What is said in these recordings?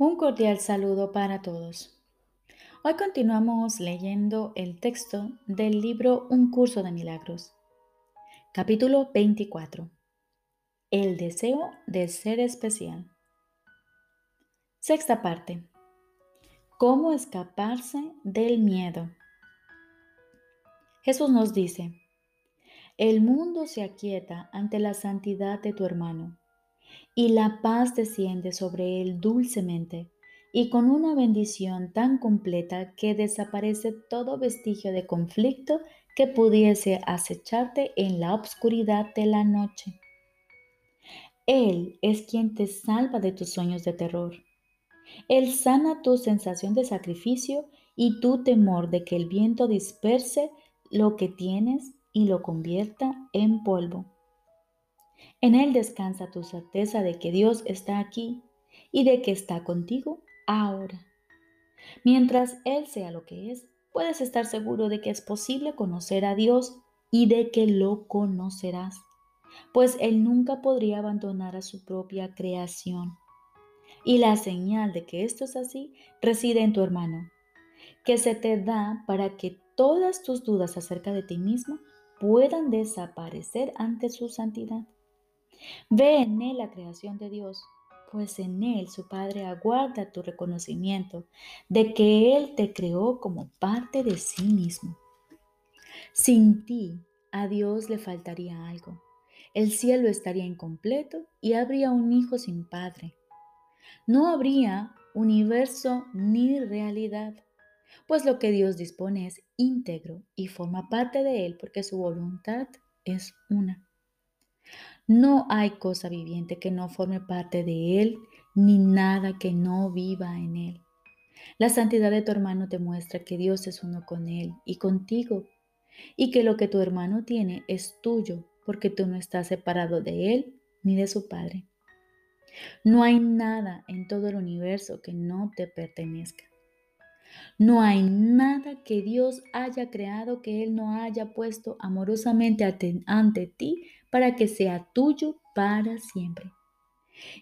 Un cordial saludo para todos. Hoy continuamos leyendo el texto del libro Un curso de milagros. Capítulo 24. El deseo de ser especial. Sexta parte. ¿Cómo escaparse del miedo? Jesús nos dice, el mundo se aquieta ante la santidad de tu hermano y la paz desciende sobre él dulcemente y con una bendición tan completa que desaparece todo vestigio de conflicto que pudiese acecharte en la obscuridad de la noche. Él es quien te salva de tus sueños de terror. Él sana tu sensación de sacrificio y tu temor de que el viento disperse lo que tienes y lo convierta en polvo. En Él descansa tu certeza de que Dios está aquí y de que está contigo ahora. Mientras Él sea lo que es, puedes estar seguro de que es posible conocer a Dios y de que lo conocerás, pues Él nunca podría abandonar a su propia creación. Y la señal de que esto es así reside en tu hermano, que se te da para que todas tus dudas acerca de ti mismo puedan desaparecer ante su santidad. Ve en él la creación de Dios, pues en él su Padre aguarda tu reconocimiento de que Él te creó como parte de sí mismo. Sin ti, a Dios le faltaría algo. El cielo estaría incompleto y habría un hijo sin padre. No habría universo ni realidad, pues lo que Dios dispone es íntegro y forma parte de Él porque su voluntad es una. No hay cosa viviente que no forme parte de Él, ni nada que no viva en Él. La santidad de tu hermano te muestra que Dios es uno con Él y contigo, y que lo que tu hermano tiene es tuyo, porque tú no estás separado de Él ni de su Padre. No hay nada en todo el universo que no te pertenezca. No hay nada que Dios haya creado que Él no haya puesto amorosamente ante ti para que sea tuyo para siempre.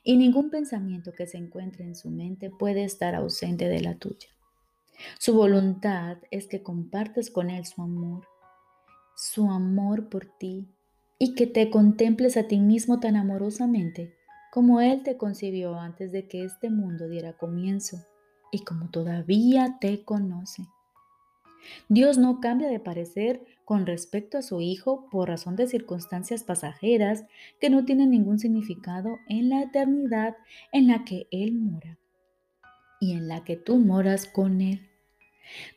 Y ningún pensamiento que se encuentre en su mente puede estar ausente de la tuya. Su voluntad es que compartas con Él su amor, su amor por ti, y que te contemples a ti mismo tan amorosamente como Él te concibió antes de que este mundo diera comienzo y como todavía te conoce. Dios no cambia de parecer con respecto a su Hijo por razón de circunstancias pasajeras que no tienen ningún significado en la eternidad en la que Él mora y en la que tú moras con Él.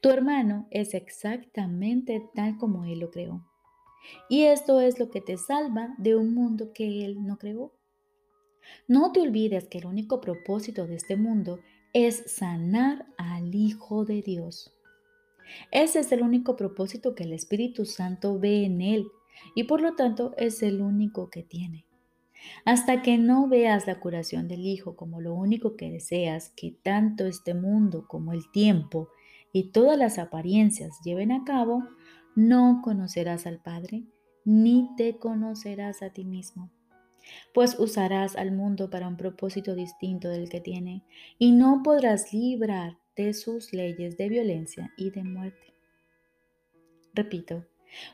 Tu hermano es exactamente tal como Él lo creó. Y esto es lo que te salva de un mundo que Él no creó. No te olvides que el único propósito de este mundo es sanar al Hijo de Dios. Ese es el único propósito que el Espíritu Santo ve en él y por lo tanto es el único que tiene. Hasta que no veas la curación del Hijo como lo único que deseas que tanto este mundo como el tiempo y todas las apariencias lleven a cabo, no conocerás al Padre ni te conocerás a ti mismo pues usarás al mundo para un propósito distinto del que tiene y no podrás librar de sus leyes de violencia y de muerte. Repito,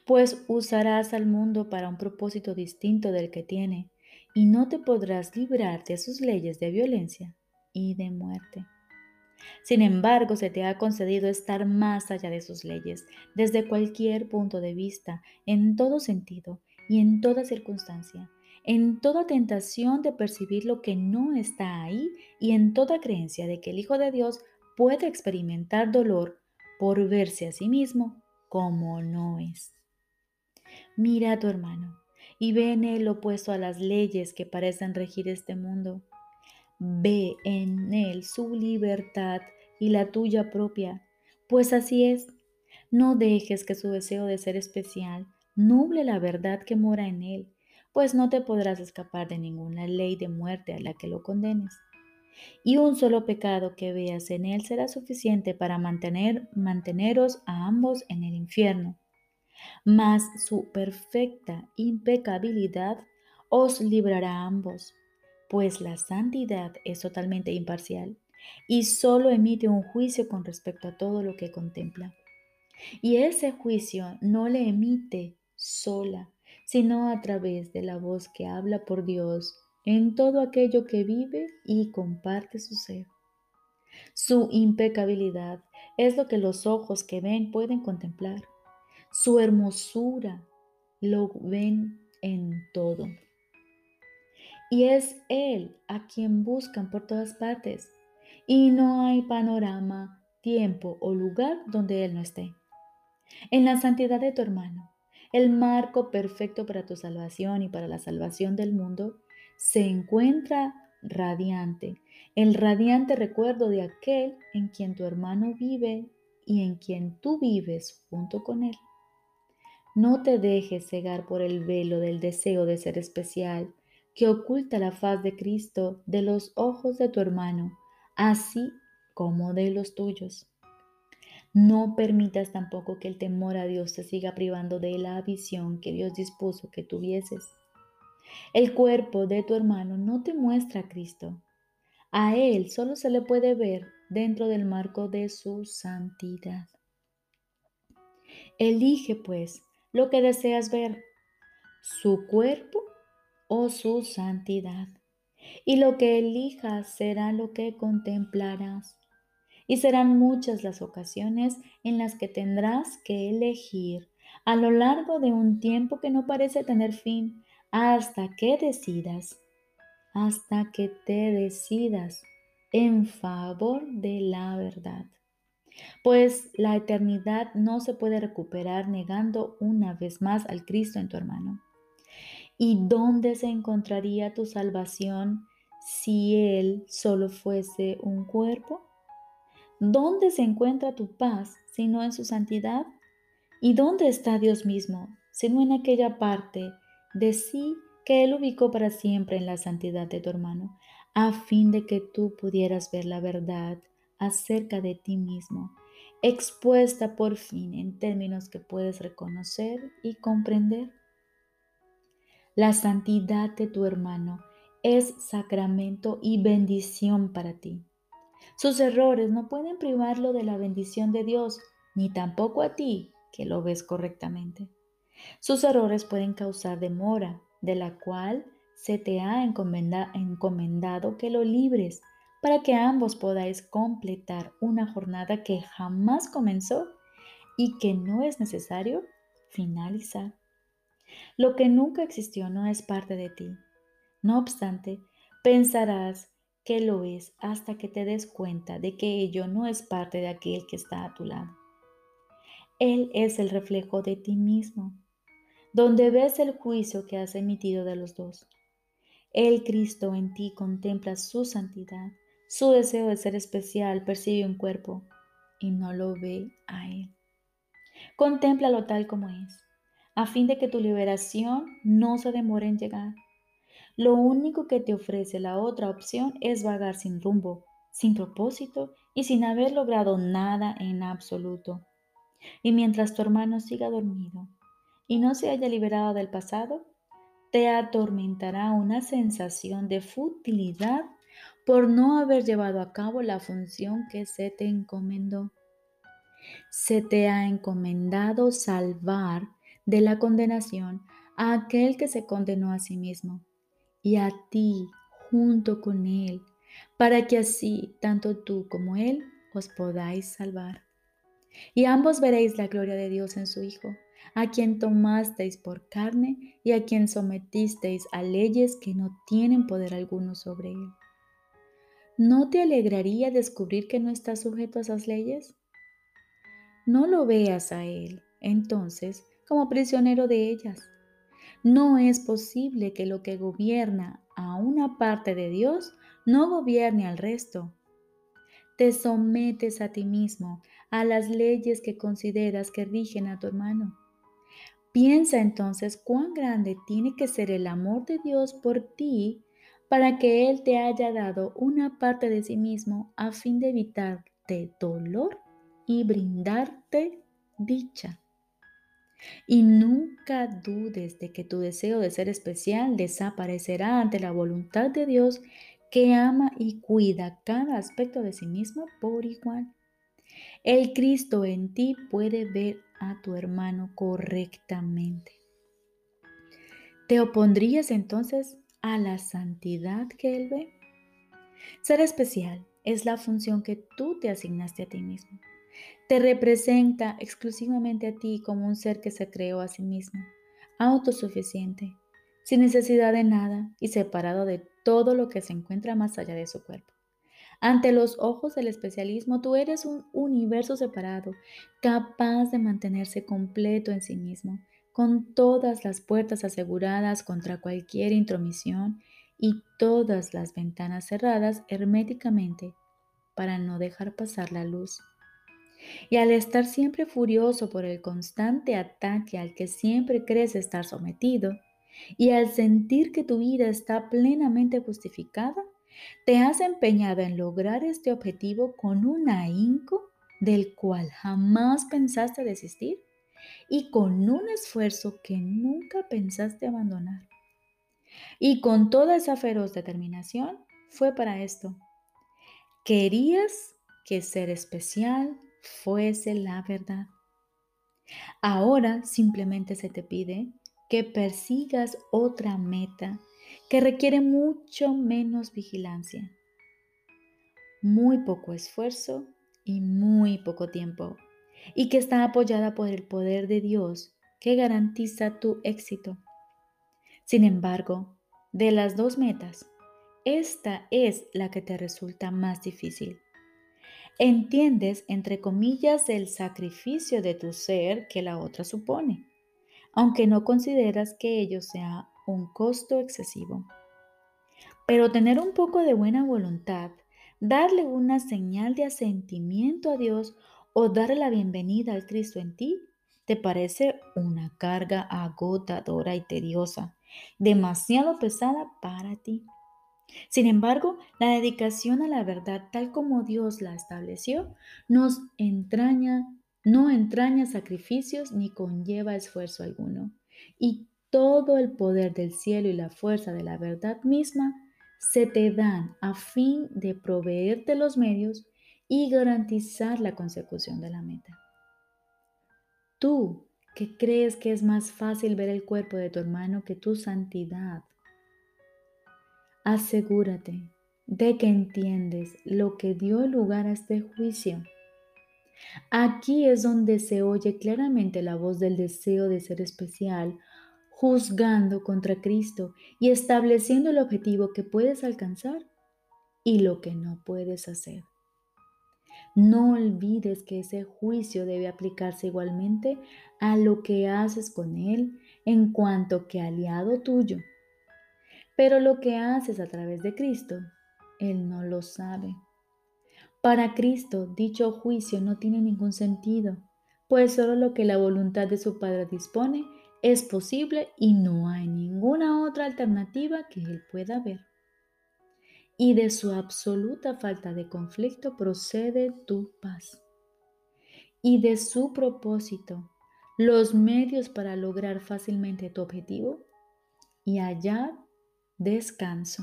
pues usarás al mundo para un propósito distinto del que tiene y no te podrás librar de sus leyes de violencia y de muerte. Sin embargo, se te ha concedido estar más allá de sus leyes, desde cualquier punto de vista, en todo sentido y en toda circunstancia, en toda tentación de percibir lo que no está ahí y en toda creencia de que el Hijo de Dios puede experimentar dolor por verse a sí mismo como no es. Mira a tu hermano y ve en él opuesto a las leyes que parecen regir este mundo. Ve en él su libertad y la tuya propia, pues así es. No dejes que su deseo de ser especial nuble la verdad que mora en él pues no te podrás escapar de ninguna ley de muerte a la que lo condenes. Y un solo pecado que veas en él será suficiente para mantener, manteneros a ambos en el infierno. Mas su perfecta impecabilidad os librará a ambos, pues la santidad es totalmente imparcial y solo emite un juicio con respecto a todo lo que contempla. Y ese juicio no le emite sola, sino a través de la voz que habla por Dios en todo aquello que vive y comparte su ser. Su impecabilidad es lo que los ojos que ven pueden contemplar. Su hermosura lo ven en todo. Y es Él a quien buscan por todas partes. Y no hay panorama, tiempo o lugar donde Él no esté. En la santidad de tu hermano, el marco perfecto para tu salvación y para la salvación del mundo, se encuentra radiante, el radiante recuerdo de aquel en quien tu hermano vive y en quien tú vives junto con él. No te dejes cegar por el velo del deseo de ser especial que oculta la faz de Cristo de los ojos de tu hermano, así como de los tuyos. No permitas tampoco que el temor a Dios te siga privando de la visión que Dios dispuso que tuvieses. El cuerpo de tu hermano no te muestra a Cristo. A Él solo se le puede ver dentro del marco de su santidad. Elige pues lo que deseas ver, su cuerpo o su santidad. Y lo que elijas será lo que contemplarás. Y serán muchas las ocasiones en las que tendrás que elegir a lo largo de un tiempo que no parece tener fin hasta que decidas, hasta que te decidas en favor de la verdad. Pues la eternidad no se puede recuperar negando una vez más al Cristo en tu hermano. ¿Y dónde se encontraría tu salvación si Él solo fuese un cuerpo? ¿Dónde se encuentra tu paz si no en su santidad? ¿Y dónde está Dios mismo sino en aquella parte de sí que Él ubicó para siempre en la santidad de tu hermano, a fin de que tú pudieras ver la verdad acerca de ti mismo, expuesta por fin en términos que puedes reconocer y comprender? La santidad de tu hermano es sacramento y bendición para ti. Sus errores no pueden privarlo de la bendición de Dios, ni tampoco a ti, que lo ves correctamente. Sus errores pueden causar demora, de la cual se te ha encomendado que lo libres, para que ambos podáis completar una jornada que jamás comenzó y que no es necesario finalizar. Lo que nunca existió no es parte de ti. No obstante, pensarás que lo es hasta que te des cuenta de que ello no es parte de aquel que está a tu lado. Él es el reflejo de ti mismo, donde ves el juicio que has emitido de los dos. El Cristo en ti contempla su santidad, su deseo de ser especial percibe un cuerpo y no lo ve a Él. Contémplalo tal como es, a fin de que tu liberación no se demore en llegar. Lo único que te ofrece la otra opción es vagar sin rumbo, sin propósito y sin haber logrado nada en absoluto. Y mientras tu hermano siga dormido y no se haya liberado del pasado, te atormentará una sensación de futilidad por no haber llevado a cabo la función que se te encomendó. Se te ha encomendado salvar de la condenación a aquel que se condenó a sí mismo y a ti junto con Él, para que así tanto tú como Él os podáis salvar. Y ambos veréis la gloria de Dios en su Hijo, a quien tomasteis por carne y a quien sometisteis a leyes que no tienen poder alguno sobre Él. ¿No te alegraría descubrir que no estás sujeto a esas leyes? No lo veas a Él, entonces, como prisionero de ellas no es posible que lo que gobierna a una parte de Dios no gobierne al resto. Te sometes a ti mismo, a las leyes que consideras que rigen a tu hermano. Piensa entonces cuán grande tiene que ser el amor de Dios por ti para que Él te haya dado una parte de sí mismo a fin de evitarte dolor y brindarte dicha. Y nunca dudes de que tu deseo de ser especial desaparecerá ante la voluntad de Dios que ama y cuida cada aspecto de sí mismo por igual. El Cristo en ti puede ver a tu hermano correctamente. ¿Te opondrías entonces a la santidad que Él ve? Ser especial es la función que tú te asignaste a ti mismo. Te representa exclusivamente a ti como un ser que se creó a sí mismo, autosuficiente, sin necesidad de nada y separado de todo lo que se encuentra más allá de su cuerpo. Ante los ojos del especialismo, tú eres un universo separado, capaz de mantenerse completo en sí mismo, con todas las puertas aseguradas contra cualquier intromisión y todas las ventanas cerradas herméticamente para no dejar pasar la luz. Y al estar siempre furioso por el constante ataque al que siempre crees estar sometido, y al sentir que tu vida está plenamente justificada, te has empeñado en lograr este objetivo con un ahínco del cual jamás pensaste desistir y con un esfuerzo que nunca pensaste abandonar. Y con toda esa feroz determinación fue para esto. Querías que ser especial fuese la verdad. Ahora simplemente se te pide que persigas otra meta que requiere mucho menos vigilancia, muy poco esfuerzo y muy poco tiempo, y que está apoyada por el poder de Dios que garantiza tu éxito. Sin embargo, de las dos metas, esta es la que te resulta más difícil. Entiendes, entre comillas, el sacrificio de tu ser que la otra supone, aunque no consideras que ello sea un costo excesivo. Pero tener un poco de buena voluntad, darle una señal de asentimiento a Dios o darle la bienvenida al Cristo en ti, te parece una carga agotadora y tediosa, demasiado pesada para ti. Sin embargo, la dedicación a la verdad tal como Dios la estableció nos entraña, no entraña sacrificios ni conlleva esfuerzo alguno. Y todo el poder del cielo y la fuerza de la verdad misma se te dan a fin de proveerte los medios y garantizar la consecución de la meta. Tú, que crees que es más fácil ver el cuerpo de tu hermano que tu santidad, asegúrate de que entiendes lo que dio lugar a este juicio. Aquí es donde se oye claramente la voz del deseo de ser especial juzgando contra Cristo y estableciendo el objetivo que puedes alcanzar y lo que no puedes hacer. No olvides que ese juicio debe aplicarse igualmente a lo que haces con Él en cuanto que aliado tuyo. Pero lo que haces a través de Cristo, Él no lo sabe. Para Cristo, dicho juicio no tiene ningún sentido, pues solo lo que la voluntad de su Padre dispone es posible y no hay ninguna otra alternativa que él pueda ver. Y de su absoluta falta de conflicto procede tu paz. Y de su propósito, los medios para lograr fácilmente tu objetivo y hallar descanso.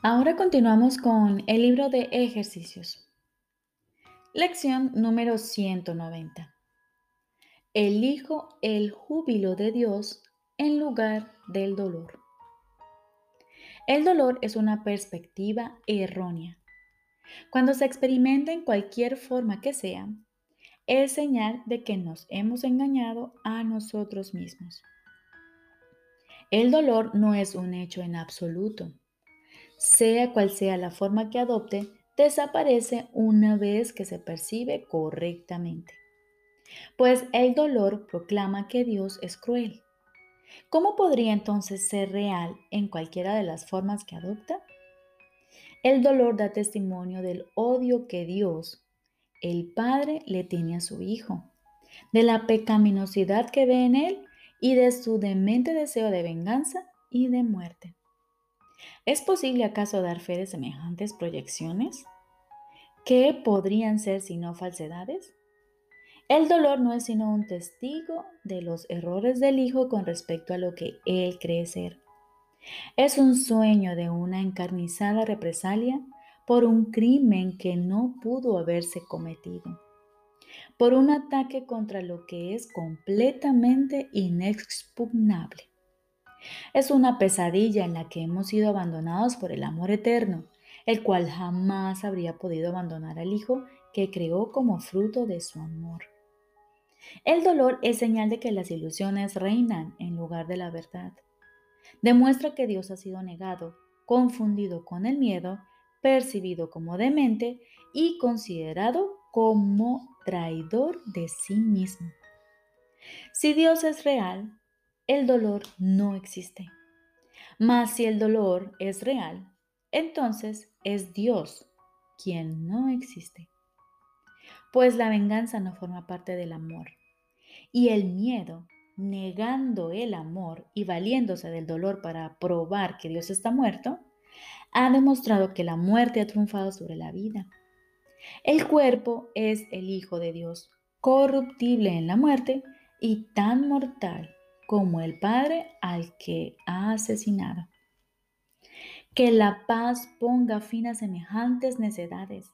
Ahora continuamos con el libro de ejercicios. Lección número 190. Elijo el júbilo de Dios en lugar del dolor. El dolor es una perspectiva errónea. Cuando se experimenta en cualquier forma que sea, es señal de que nos hemos engañado a nosotros mismos. El dolor no es un hecho en absoluto sea cual sea la forma que adopte, desaparece una vez que se percibe correctamente. Pues el dolor proclama que Dios es cruel. ¿Cómo podría entonces ser real en cualquiera de las formas que adopta? El dolor da testimonio del odio que Dios, el Padre, le tiene a su Hijo, de la pecaminosidad que ve en él y de su demente deseo de venganza y de muerte. ¿Es posible acaso dar fe de semejantes proyecciones? ¿Qué podrían ser sino falsedades? El dolor no es sino un testigo de los errores del hijo con respecto a lo que él cree ser. Es un sueño de una encarnizada represalia por un crimen que no pudo haberse cometido, por un ataque contra lo que es completamente inexpugnable. Es una pesadilla en la que hemos sido abandonados por el amor eterno, el cual jamás habría podido abandonar al Hijo que creó como fruto de su amor. El dolor es señal de que las ilusiones reinan en lugar de la verdad. Demuestra que Dios ha sido negado, confundido con el miedo, percibido como demente y considerado como traidor de sí mismo. Si Dios es real, el dolor no existe. Mas si el dolor es real, entonces es Dios quien no existe. Pues la venganza no forma parte del amor. Y el miedo, negando el amor y valiéndose del dolor para probar que Dios está muerto, ha demostrado que la muerte ha triunfado sobre la vida. El cuerpo es el Hijo de Dios, corruptible en la muerte y tan mortal como el Padre al que ha asesinado. Que la paz ponga fin a semejantes necedades.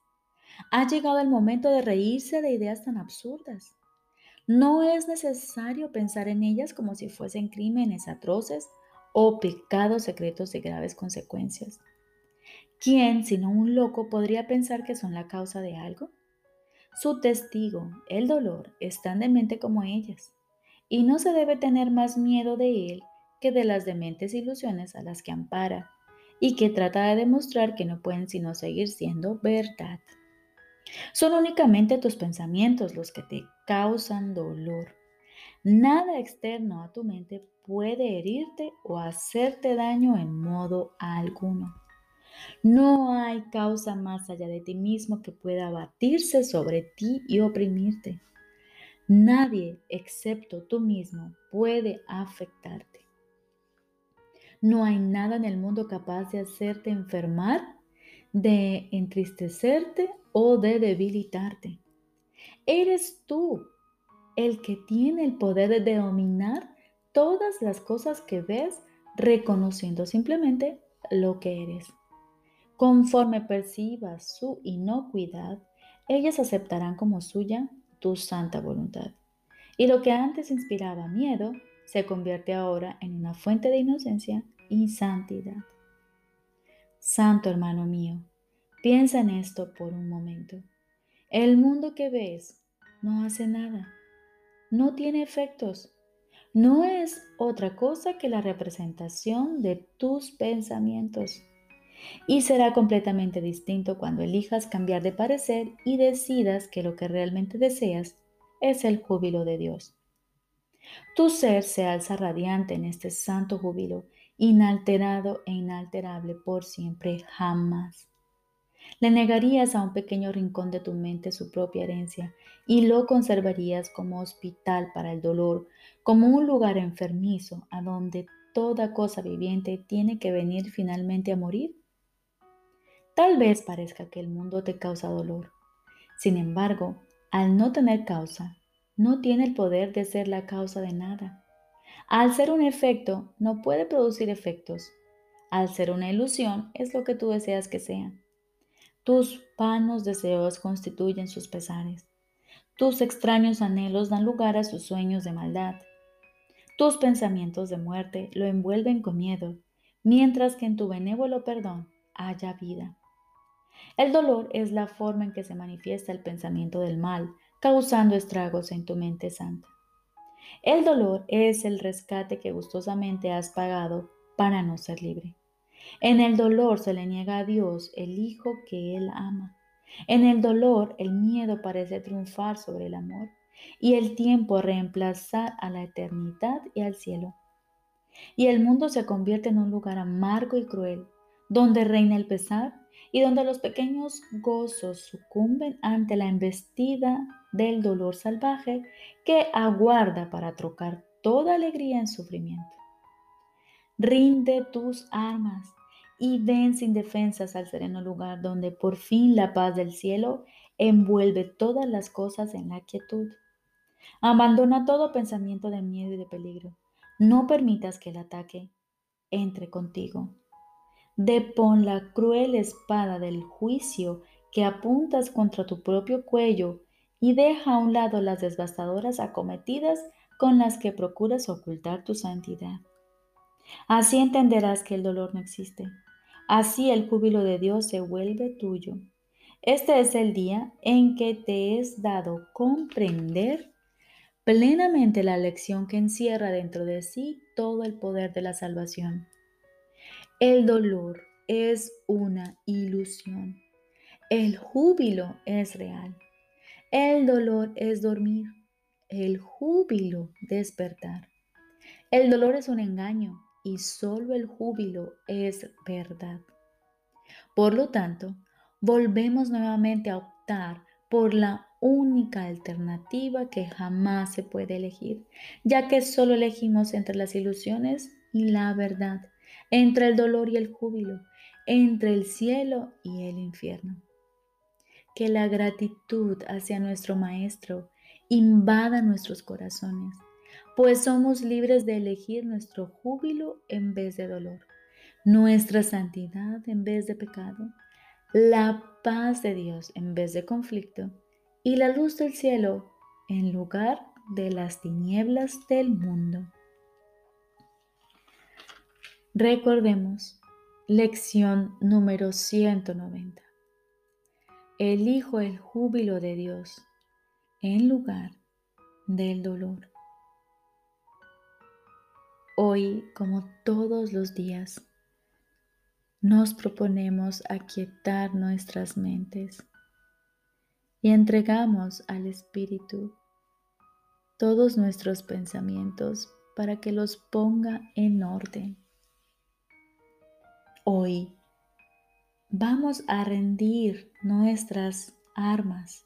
Ha llegado el momento de reírse de ideas tan absurdas. No es necesario pensar en ellas como si fuesen crímenes atroces o pecados secretos de graves consecuencias. ¿Quién, sino un loco, podría pensar que son la causa de algo? Su testigo, el dolor, es tan demente como ellas y no se debe tener más miedo de él que de las dementes ilusiones a las que ampara y que trata de demostrar que no pueden sino seguir siendo verdad. Son únicamente tus pensamientos los que te causan dolor. Nada externo a tu mente puede herirte o hacerte daño en modo alguno. No hay causa más allá de ti mismo que pueda abatirse sobre ti y oprimirte. Nadie excepto tú mismo puede afectarte. No hay nada en el mundo capaz de hacerte enfermar, de entristecerte o de debilitarte. Eres tú el que tiene el poder de dominar todas las cosas que ves reconociendo simplemente lo que eres. Conforme percibas su inocuidad, ellas aceptarán como suya tu santa voluntad. Y lo que antes inspiraba miedo se convierte ahora en una fuente de inocencia y santidad. Santo hermano mío, piensa en esto por un momento. El mundo que ves no hace nada, no tiene efectos, no es otra cosa que la representación de tus pensamientos. Y será completamente distinto cuando elijas cambiar de parecer y decidas que lo que realmente deseas es el júbilo de Dios. Tu ser se alza radiante en este santo júbilo, inalterado e inalterable por siempre, jamás. Le negarías a un pequeño rincón de tu mente su propia herencia y lo conservarías como hospital para el dolor, como un lugar enfermizo a donde toda cosa viviente tiene que venir finalmente a morir. Tal vez parezca que el mundo te causa dolor. Sin embargo, al no tener causa, no tiene el poder de ser la causa de nada. Al ser un efecto, no puede producir efectos. Al ser una ilusión, es lo que tú deseas que sea. Tus vanos deseos constituyen sus pesares. Tus extraños anhelos dan lugar a sus sueños de maldad. Tus pensamientos de muerte lo envuelven con miedo, mientras que en tu benévolo perdón haya vida. El dolor es la forma en que se manifiesta el pensamiento del mal, causando estragos en tu mente santa. El dolor es el rescate que gustosamente has pagado para no ser libre. En el dolor se le niega a Dios el Hijo que Él ama. En el dolor el miedo parece triunfar sobre el amor y el tiempo reemplazar a la eternidad y al cielo. Y el mundo se convierte en un lugar amargo y cruel, donde reina el pesar y donde los pequeños gozos sucumben ante la embestida del dolor salvaje que aguarda para trocar toda alegría en sufrimiento. Rinde tus armas y ven sin defensas al sereno lugar donde por fin la paz del cielo envuelve todas las cosas en la quietud. Abandona todo pensamiento de miedo y de peligro. No permitas que el ataque entre contigo. Depon la cruel espada del juicio que apuntas contra tu propio cuello y deja a un lado las devastadoras acometidas con las que procuras ocultar tu santidad. Así entenderás que el dolor no existe. Así el júbilo de Dios se vuelve tuyo. Este es el día en que te es dado comprender plenamente la lección que encierra dentro de sí todo el poder de la salvación. El dolor es una ilusión. El júbilo es real. El dolor es dormir. El júbilo despertar. El dolor es un engaño y solo el júbilo es verdad. Por lo tanto, volvemos nuevamente a optar por la única alternativa que jamás se puede elegir, ya que solo elegimos entre las ilusiones y la verdad, entre el dolor y el júbilo, entre el cielo y el infierno. Que la gratitud hacia nuestro Maestro invada nuestros corazones, pues somos libres de elegir nuestro júbilo en vez de dolor, nuestra santidad en vez de pecado, la paz de Dios en vez de conflicto y la luz del cielo en lugar de las tinieblas del mundo. Recordemos, lección número 190. Elijo el júbilo de Dios en lugar del dolor. Hoy, como todos los días, nos proponemos aquietar nuestras mentes y entregamos al Espíritu todos nuestros pensamientos para que los ponga en orden. Hoy vamos a rendir nuestras armas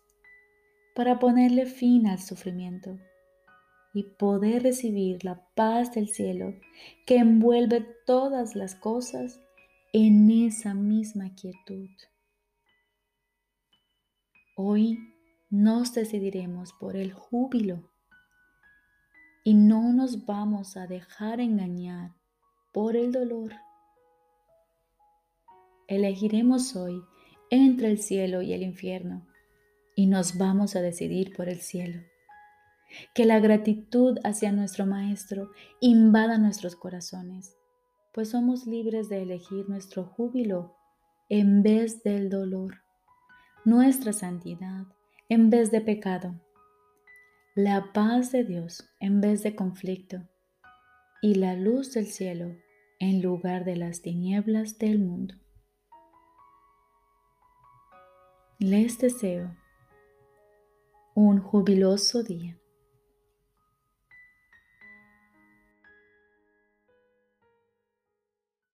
para ponerle fin al sufrimiento y poder recibir la paz del cielo que envuelve todas las cosas en esa misma quietud. Hoy nos decidiremos por el júbilo y no nos vamos a dejar engañar por el dolor. Elegiremos hoy entre el cielo y el infierno y nos vamos a decidir por el cielo. Que la gratitud hacia nuestro Maestro invada nuestros corazones, pues somos libres de elegir nuestro júbilo en vez del dolor nuestra santidad en vez de pecado, la paz de Dios en vez de conflicto y la luz del cielo en lugar de las tinieblas del mundo. Les deseo un jubiloso día.